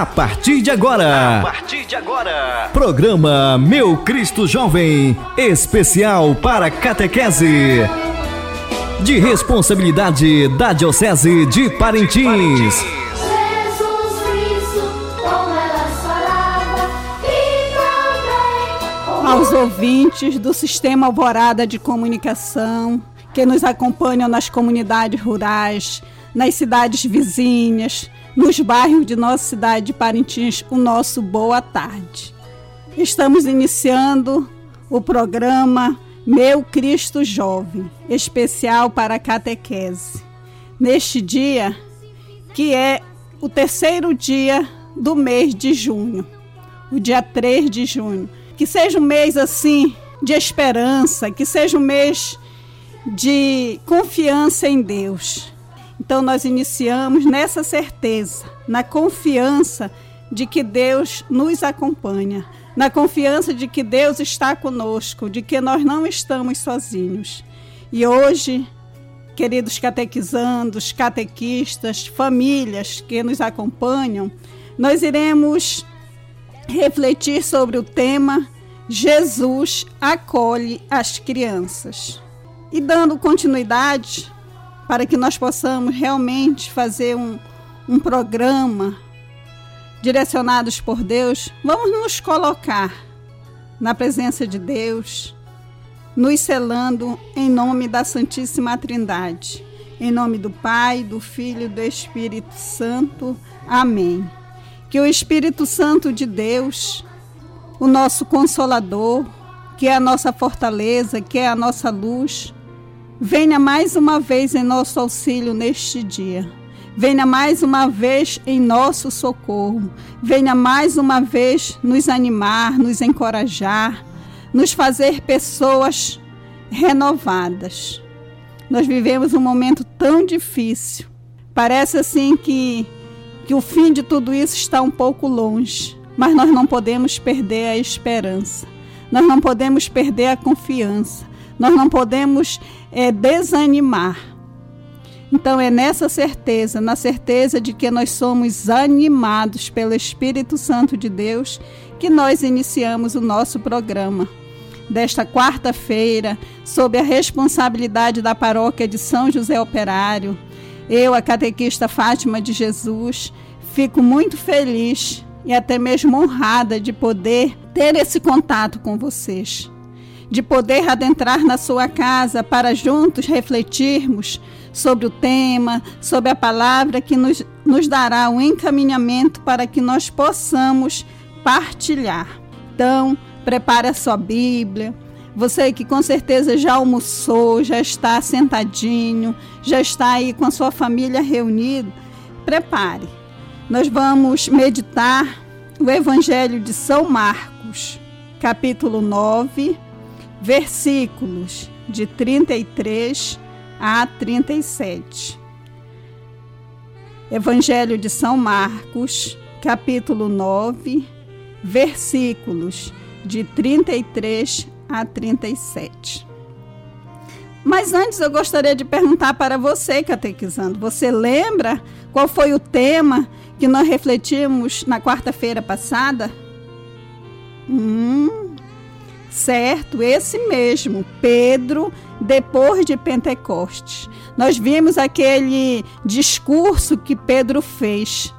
A partir de agora. A partir de agora. Programa Meu Cristo Jovem, especial para catequese. De responsabilidade da Diocese de Parintins. Aos ouvintes do Sistema Alvorada de Comunicação, que nos acompanham nas comunidades rurais, nas cidades vizinhas, nos bairros de nossa cidade de Parintins, o nosso boa tarde. Estamos iniciando o programa Meu Cristo Jovem, especial para a catequese. Neste dia, que é o terceiro dia do mês de junho, o dia 3 de junho. Que seja um mês assim de esperança, que seja um mês de confiança em Deus. Então nós iniciamos nessa certeza, na confiança de que Deus nos acompanha, na confiança de que Deus está conosco, de que nós não estamos sozinhos. E hoje, queridos catequizandos, catequistas, famílias que nos acompanham, nós iremos refletir sobre o tema Jesus acolhe as crianças. E dando continuidade, para que nós possamos realmente fazer um, um programa direcionados por Deus, vamos nos colocar na presença de Deus, nos selando em nome da Santíssima Trindade. Em nome do Pai, do Filho e do Espírito Santo. Amém. Que o Espírito Santo de Deus, o nosso consolador, que é a nossa fortaleza, que é a nossa luz, Venha mais uma vez em nosso auxílio neste dia. Venha mais uma vez em nosso socorro. Venha mais uma vez nos animar, nos encorajar, nos fazer pessoas renovadas. Nós vivemos um momento tão difícil. Parece assim que, que o fim de tudo isso está um pouco longe, mas nós não podemos perder a esperança. Nós não podemos perder a confiança. Nós não podemos é, desanimar. Então é nessa certeza, na certeza de que nós somos animados pelo Espírito Santo de Deus, que nós iniciamos o nosso programa. Desta quarta-feira, sob a responsabilidade da paróquia de São José Operário, eu, a catequista Fátima de Jesus, fico muito feliz e até mesmo honrada de poder ter esse contato com vocês de poder adentrar na sua casa para juntos refletirmos sobre o tema, sobre a palavra que nos, nos dará um encaminhamento para que nós possamos partilhar. Então, prepare a sua Bíblia. Você que com certeza já almoçou, já está sentadinho, já está aí com a sua família reunida, prepare. Nós vamos meditar o Evangelho de São Marcos, capítulo 9, versículos de 33 a 37. Evangelho de São Marcos, capítulo 9, versículos de 33 a 37. Mas antes eu gostaria de perguntar para você, catequizando, você lembra qual foi o tema que nós refletimos na quarta-feira passada? Hum, Certo, esse mesmo, Pedro, depois de Pentecostes. Nós vimos aquele discurso que Pedro fez.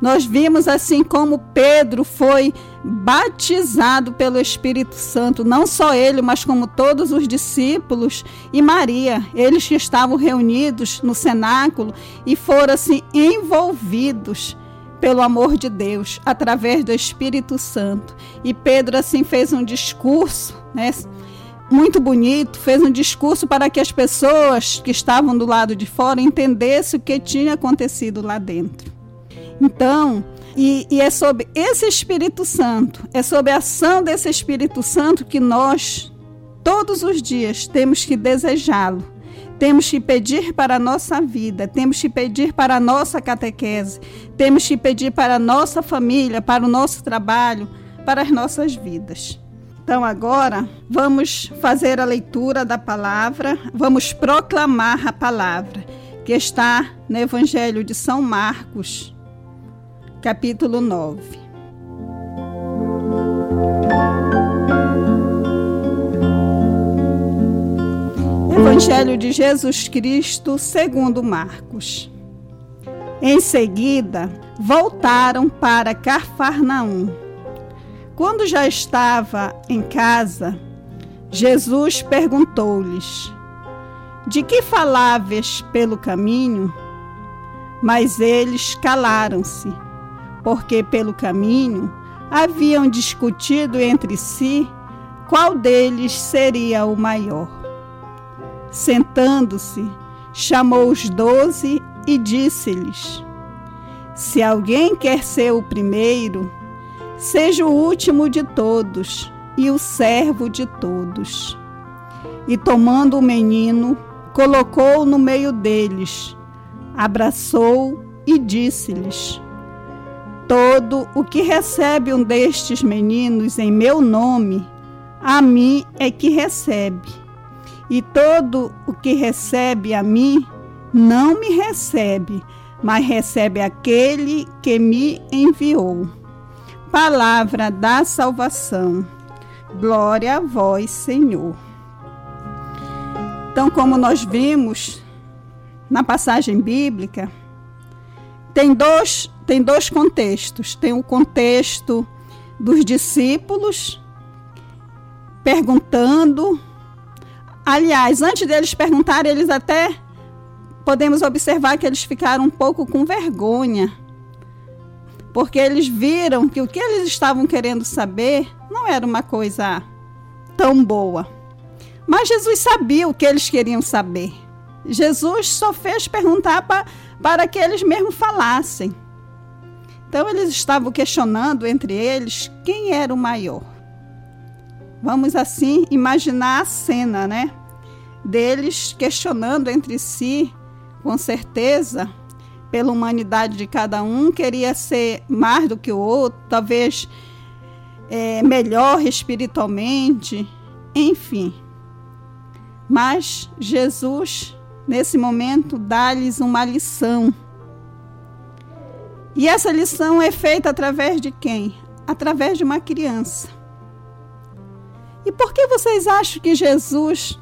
Nós vimos assim como Pedro foi batizado pelo Espírito Santo, não só ele, mas como todos os discípulos e Maria, eles que estavam reunidos no cenáculo e foram assim envolvidos pelo amor de Deus, através do Espírito Santo. E Pedro assim fez um discurso, né? Muito bonito, fez um discurso para que as pessoas que estavam do lado de fora entendessem o que tinha acontecido lá dentro. Então, e, e, é sobre esse Espírito Santo, é sobre a ação desse Espírito Santo que nós, todos os dias, temos que desejá-lo temos que pedir para a nossa vida, temos que pedir para a nossa catequese, temos que pedir para a nossa família, para o nosso trabalho, para as nossas vidas. Então, agora, vamos fazer a leitura da palavra, vamos proclamar a palavra que está no Evangelho de São Marcos, capítulo 9. Evangelho de Jesus Cristo, segundo Marcos. Em seguida, voltaram para Cafarnaum. Quando já estava em casa, Jesus perguntou-lhes: De que faláveis pelo caminho? Mas eles calaram-se, porque pelo caminho haviam discutido entre si qual deles seria o maior. Sentando-se, chamou os doze e disse-lhes: Se alguém quer ser o primeiro, seja o último de todos e o servo de todos. E tomando o menino, colocou-o no meio deles abraçou e disse-lhes: Todo o que recebe um destes meninos em meu nome, a mim é que recebe. E todo o que recebe a mim, não me recebe, mas recebe aquele que me enviou. Palavra da salvação. Glória a vós, Senhor. Então, como nós vimos, na passagem bíblica, tem dois, tem dois contextos. Tem o contexto dos discípulos perguntando. Aliás, antes deles perguntarem, eles até podemos observar que eles ficaram um pouco com vergonha. Porque eles viram que o que eles estavam querendo saber não era uma coisa tão boa. Mas Jesus sabia o que eles queriam saber. Jesus só fez perguntar pra, para que eles mesmo falassem. Então eles estavam questionando entre eles quem era o maior. Vamos assim imaginar a cena, né? Deles questionando entre si, com certeza, pela humanidade de cada um, queria ser mais do que o outro, talvez é, melhor espiritualmente, enfim. Mas Jesus nesse momento, dá-lhes uma lição. E essa lição é feita através de quem? Através de uma criança. E por que vocês acham que Jesus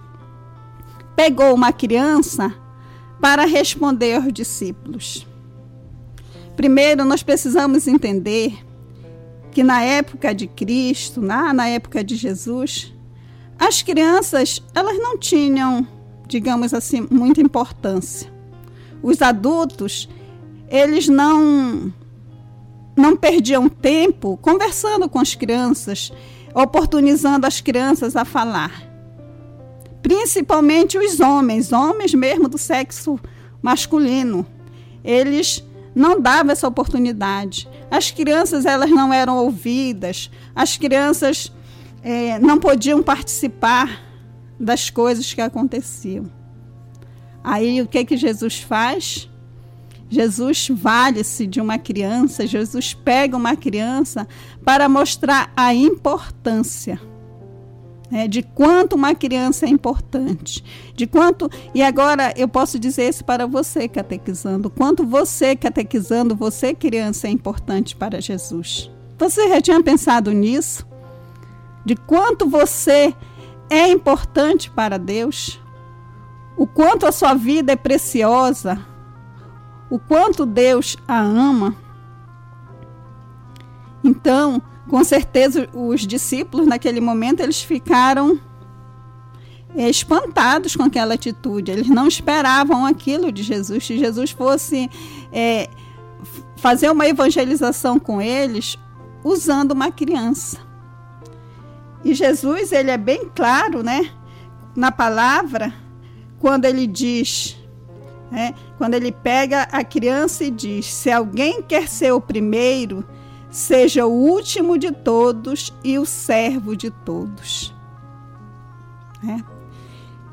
pegou uma criança para responder aos discípulos? Primeiro, nós precisamos entender que na época de Cristo, na, na época de Jesus, as crianças elas não tinham digamos assim, muita importância. Os adultos, eles não não perdiam tempo conversando com as crianças, oportunizando as crianças a falar. Principalmente os homens, homens mesmo do sexo masculino. Eles não davam essa oportunidade. As crianças elas não eram ouvidas, as crianças é, não podiam participar das coisas que aconteciam. Aí o que que Jesus faz? Jesus vale-se de uma criança, Jesus pega uma criança para mostrar a importância né, de quanto uma criança é importante, de quanto e agora eu posso dizer isso para você catequizando, quanto você catequizando, você criança é importante para Jesus. Você já tinha pensado nisso? De quanto você é importante para Deus, o quanto a sua vida é preciosa, o quanto Deus a ama. Então, com certeza, os discípulos naquele momento eles ficaram espantados com aquela atitude. Eles não esperavam aquilo de Jesus. Se Jesus fosse é, fazer uma evangelização com eles usando uma criança. E Jesus, ele é bem claro, né? Na palavra, quando ele diz, né, quando ele pega a criança e diz: se alguém quer ser o primeiro, seja o último de todos e o servo de todos. É.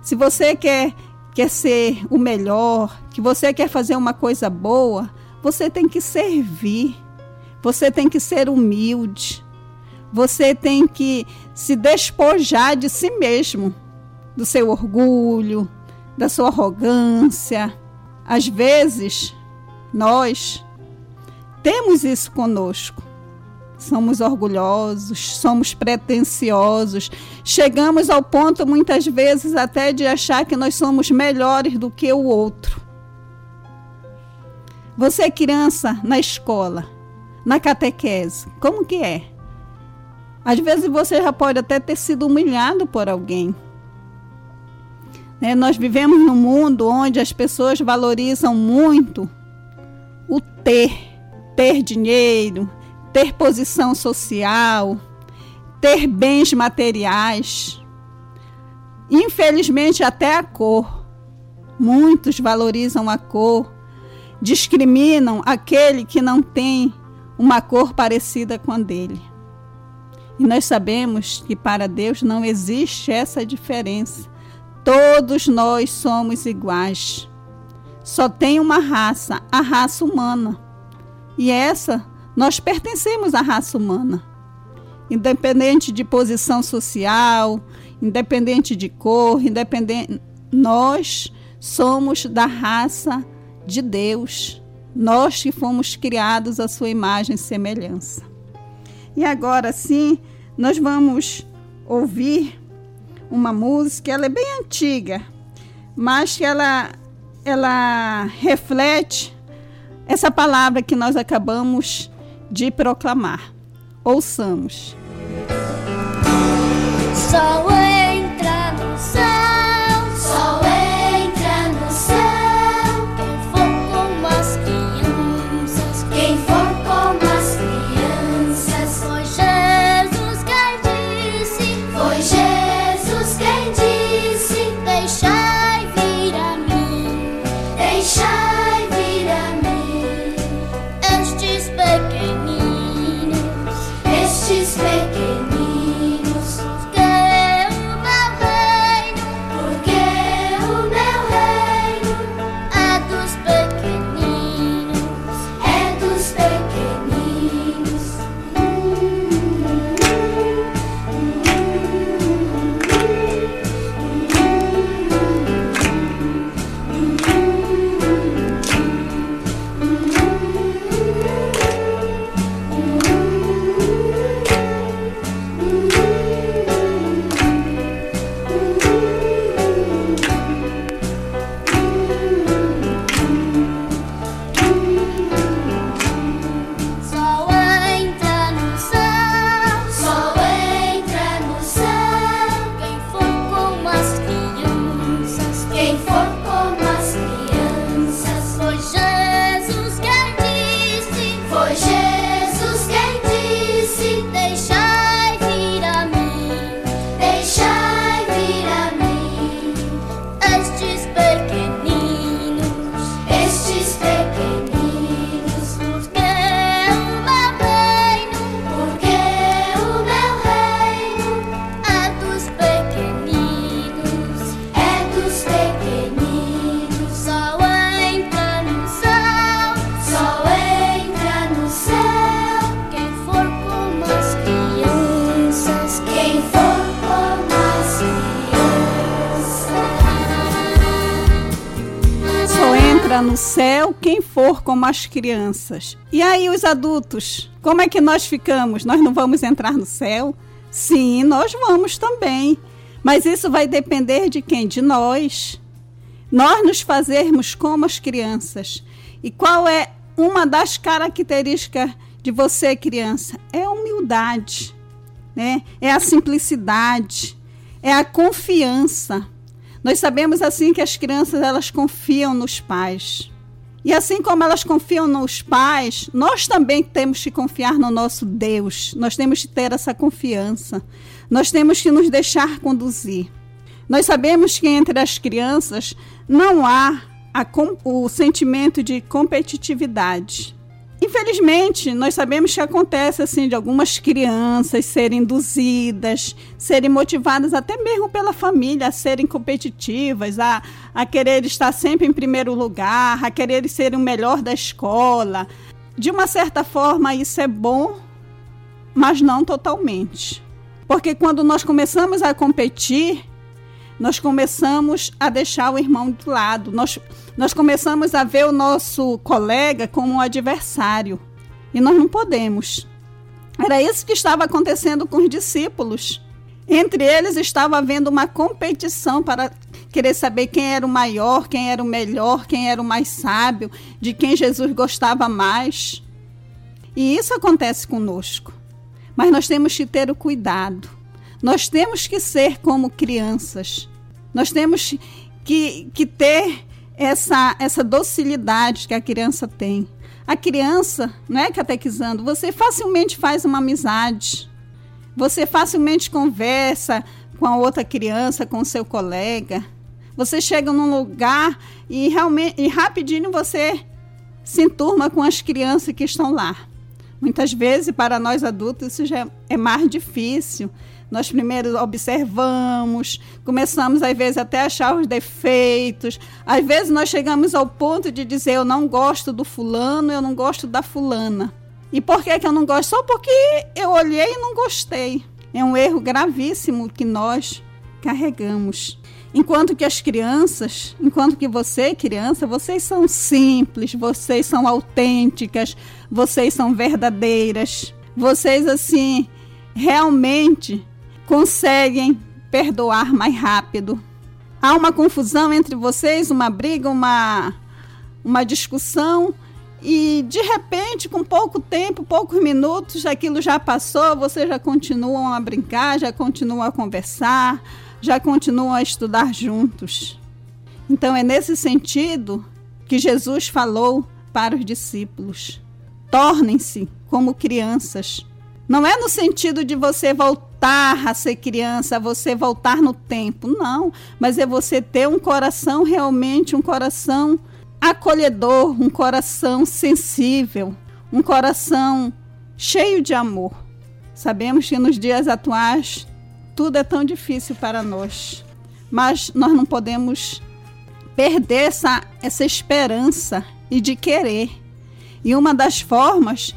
Se você quer, quer ser o melhor, que você quer fazer uma coisa boa, você tem que servir, você tem que ser humilde, você tem que se despojar de si mesmo, do seu orgulho, da sua arrogância. Às vezes, nós temos isso conosco. Somos orgulhosos, somos pretensiosos, chegamos ao ponto muitas vezes até de achar que nós somos melhores do que o outro. Você é criança na escola, na catequese, como que é? Às vezes você já pode até ter sido humilhado por alguém. Né? Nós vivemos num mundo onde as pessoas valorizam muito o ter, ter dinheiro, ter posição social, ter bens materiais. Infelizmente, até a cor. Muitos valorizam a cor, discriminam aquele que não tem uma cor parecida com a dele. E nós sabemos que para Deus não existe essa diferença. Todos nós somos iguais. Só tem uma raça, a raça humana. E essa nós pertencemos à raça humana. Independente de posição social, independente de cor, independente, nós somos da raça de Deus. Nós que fomos criados à sua imagem e semelhança. E agora sim, nós vamos ouvir uma música, ela é bem antiga, mas que ela ela reflete essa palavra que nós acabamos de proclamar. Ouçamos. Só como as crianças. E aí, os adultos, como é que nós ficamos? Nós não vamos entrar no céu? Sim, nós vamos também. Mas isso vai depender de quem? De nós. Nós nos fazermos como as crianças. E qual é uma das características de você, criança? É a humildade, né? é a simplicidade, é a confiança. Nós sabemos assim que as crianças elas confiam nos pais. E assim como elas confiam nos pais, nós também temos que confiar no nosso Deus. Nós temos que ter essa confiança. Nós temos que nos deixar conduzir. Nós sabemos que entre as crianças não há a, o sentimento de competitividade. Infelizmente, nós sabemos que acontece assim de algumas crianças serem induzidas, serem motivadas até mesmo pela família a serem competitivas, a, a querer estar sempre em primeiro lugar, a querer ser o melhor da escola. De uma certa forma, isso é bom, mas não totalmente. Porque quando nós começamos a competir, nós começamos a deixar o irmão de lado. Nós, nós começamos a ver o nosso colega como um adversário. E nós não podemos. Era isso que estava acontecendo com os discípulos. Entre eles estava havendo uma competição para querer saber quem era o maior, quem era o melhor, quem era o mais sábio, de quem Jesus gostava mais. E isso acontece conosco. Mas nós temos que ter o cuidado. Nós temos que ser como crianças. Nós temos que, que ter essa, essa docilidade que a criança tem. A criança, não é catequizando, você facilmente faz uma amizade. Você facilmente conversa com a outra criança, com seu colega. Você chega num lugar e realmente e rapidinho você se enturma com as crianças que estão lá. Muitas vezes, para nós adultos, isso já é mais difícil. Nós primeiro observamos, começamos às vezes até a achar os defeitos. Às vezes nós chegamos ao ponto de dizer eu não gosto do fulano, eu não gosto da fulana. E por que, que eu não gosto? Só porque eu olhei e não gostei. É um erro gravíssimo que nós carregamos. Enquanto que as crianças, enquanto que você, criança, vocês são simples, vocês são autênticas, vocês são verdadeiras. Vocês, assim, realmente conseguem perdoar mais rápido. Há uma confusão entre vocês, uma briga, uma, uma discussão, e de repente, com pouco tempo, poucos minutos, aquilo já passou, vocês já continuam a brincar, já continuam a conversar, já continuam a estudar juntos. Então é nesse sentido que Jesus falou para os discípulos: tornem-se como crianças. Não é no sentido de você voltar a ser criança, você voltar no tempo, não, mas é você ter um coração realmente, um coração acolhedor, um coração sensível, um coração cheio de amor. Sabemos que nos dias atuais tudo é tão difícil para nós, mas nós não podemos perder essa, essa esperança e de querer. E uma das formas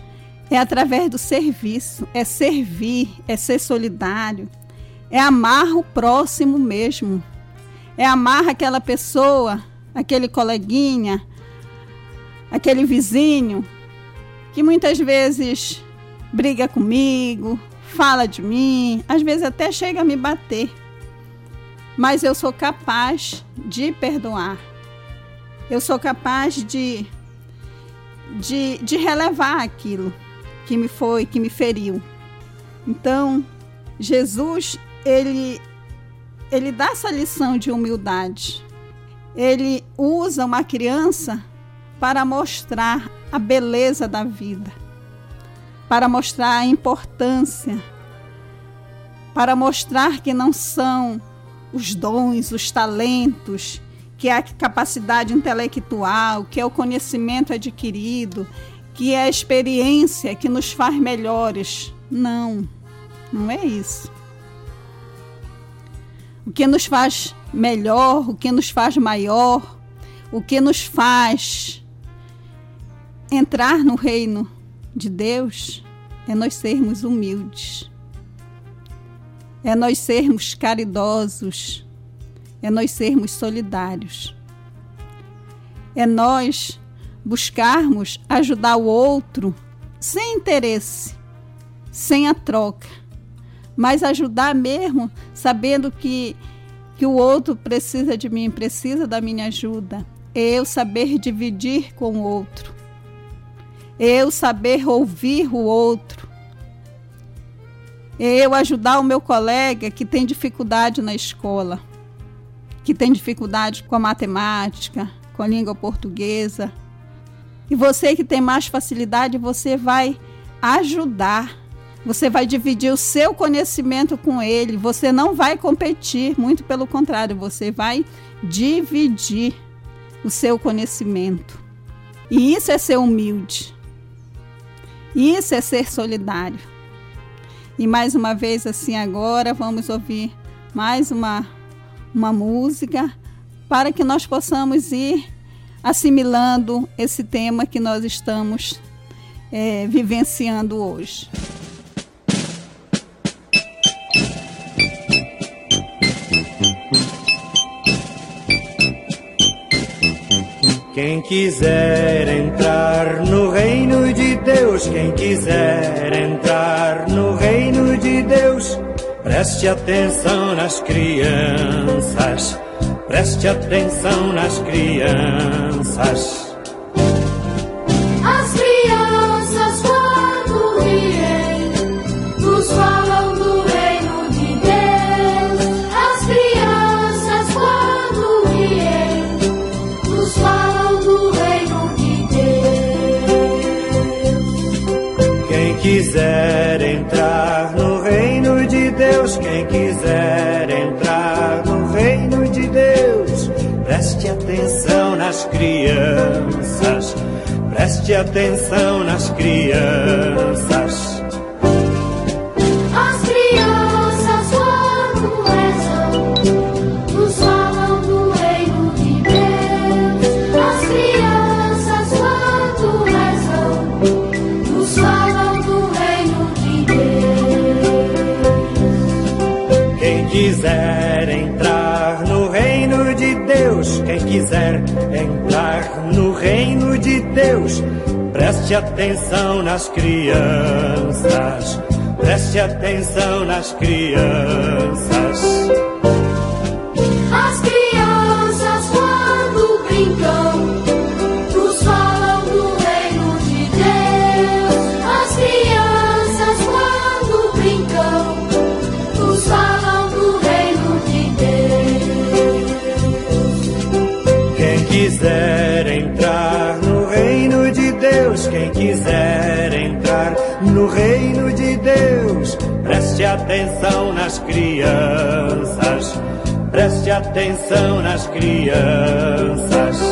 é através do serviço, é servir, é ser solidário, é amar o próximo mesmo, é amar aquela pessoa, aquele coleguinha, aquele vizinho que muitas vezes briga comigo, fala de mim, às vezes até chega a me bater. Mas eu sou capaz de perdoar. Eu sou capaz de, de, de relevar aquilo que me foi, que me feriu. Então, Jesus, ele, ele dá essa lição de humildade. Ele usa uma criança para mostrar a beleza da vida para mostrar a importância, para mostrar que não são os dons, os talentos, que é a capacidade intelectual, que é o conhecimento adquirido, que é a experiência que nos faz melhores. Não, não é isso. O que nos faz melhor, o que nos faz maior, o que nos faz entrar no reino de Deus é nós sermos humildes, é nós sermos caridosos, é nós sermos solidários, é nós buscarmos ajudar o outro sem interesse, sem a troca, mas ajudar mesmo sabendo que, que o outro precisa de mim, precisa da minha ajuda. Eu saber dividir com o outro eu saber ouvir o outro, eu ajudar o meu colega que tem dificuldade na escola, que tem dificuldade com a matemática, com a língua portuguesa. E você que tem mais facilidade, você vai ajudar. Você vai dividir o seu conhecimento com ele. Você não vai competir, muito pelo contrário, você vai dividir o seu conhecimento. E isso é ser humilde. Isso é ser solidário. E mais uma vez, assim, agora vamos ouvir mais uma, uma música para que nós possamos ir assimilando esse tema que nós estamos é, vivenciando hoje. Quem quiser entrar no reino de Deus quem quiser entrar no reino de Deus, preste atenção nas crianças, preste atenção nas crianças. quiser entrar no reino de Deus, quem quiser atenção nas crianças, preste atenção nas crianças. Quiser entrar no reino de Deus, preste atenção nas crianças, preste atenção nas crianças. quiser atenção nas crianças, preste atenção nas crianças.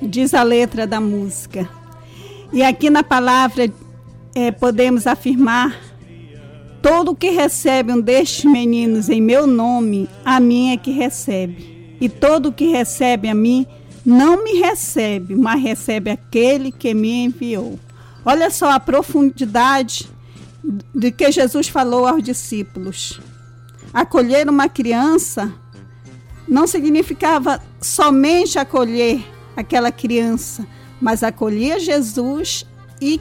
diz a letra da música. E aqui na palavra é, podemos afirmar: todo que recebe um destes meninos em meu nome, a mim é que recebe. E todo que recebe a mim, não me recebe, mas recebe aquele que me enviou. Olha só a profundidade de que Jesus falou aos discípulos. Acolher uma criança não significava somente acolher aquela criança, mas acolher Jesus e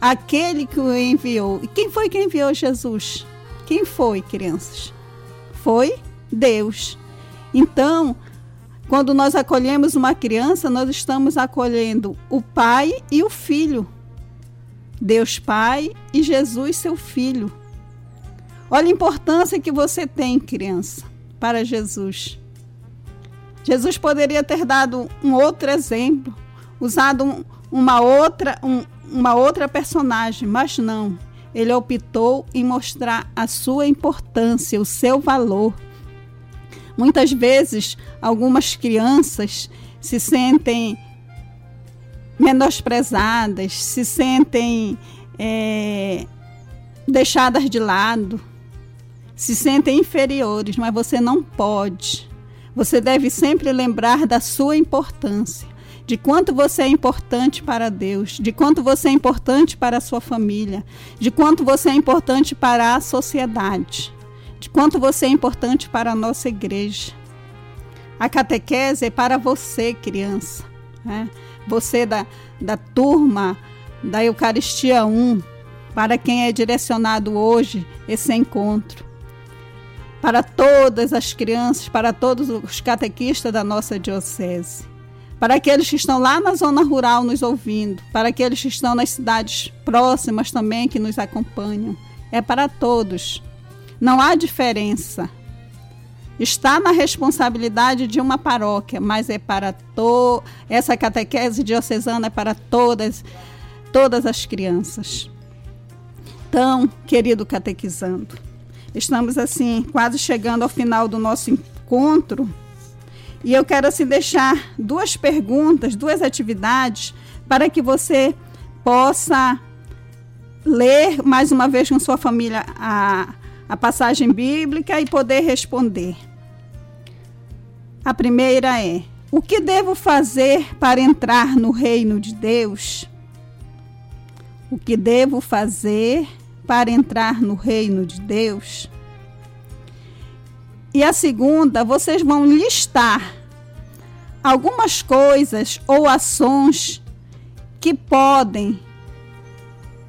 aquele que o enviou. E quem foi que enviou Jesus? Quem foi, crianças? Foi Deus. Então, quando nós acolhemos uma criança, nós estamos acolhendo o Pai e o Filho. Deus Pai e Jesus, seu Filho. Olha a importância que você tem, criança, para Jesus. Jesus poderia ter dado um outro exemplo, usado um, uma, outra, um, uma outra personagem, mas não. Ele optou em mostrar a sua importância, o seu valor. Muitas vezes, algumas crianças se sentem menosprezadas, se sentem é, deixadas de lado, se sentem inferiores, mas você não pode você deve sempre lembrar da sua importância, de quanto você é importante para Deus, de quanto você é importante para a sua família, de quanto você é importante para a sociedade, de quanto você é importante para a nossa igreja. A catequese é para você, criança, né? você da, da turma da Eucaristia 1, para quem é direcionado hoje esse encontro para todas as crianças, para todos os catequistas da nossa diocese, para aqueles que estão lá na zona rural nos ouvindo, para aqueles que estão nas cidades próximas também que nos acompanham. é para todos. Não há diferença. Está na responsabilidade de uma paróquia, mas é para to essa catequese diocesana é para todas todas as crianças. Então, querido catequizando, estamos assim quase chegando ao final do nosso encontro e eu quero assim deixar duas perguntas, duas atividades para que você possa ler mais uma vez com sua família a, a passagem bíblica e poder responder. A primeira é: O que devo fazer para entrar no reino de Deus? O que devo fazer para entrar no reino de Deus? E a segunda, vocês vão listar algumas coisas ou ações que podem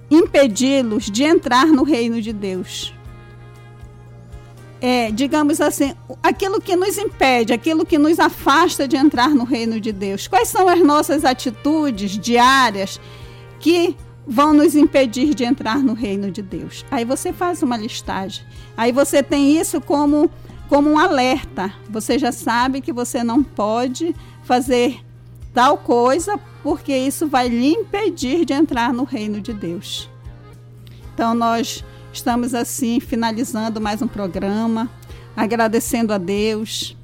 impedi-los de entrar no reino de Deus. É, digamos assim, aquilo que nos impede, aquilo que nos afasta de entrar no reino de Deus. Quais são as nossas atitudes diárias que vão nos impedir de entrar no reino de Deus? Aí você faz uma listagem. Aí você tem isso como como um alerta. Você já sabe que você não pode fazer tal coisa porque isso vai lhe impedir de entrar no reino de Deus. Então nós estamos assim finalizando mais um programa, agradecendo a Deus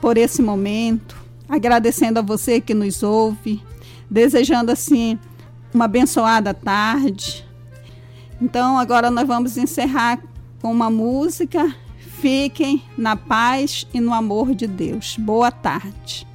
por esse momento, agradecendo a você que nos ouve, desejando assim uma abençoada tarde. Então agora nós vamos encerrar com uma música. Fiquem na paz e no amor de Deus. Boa tarde.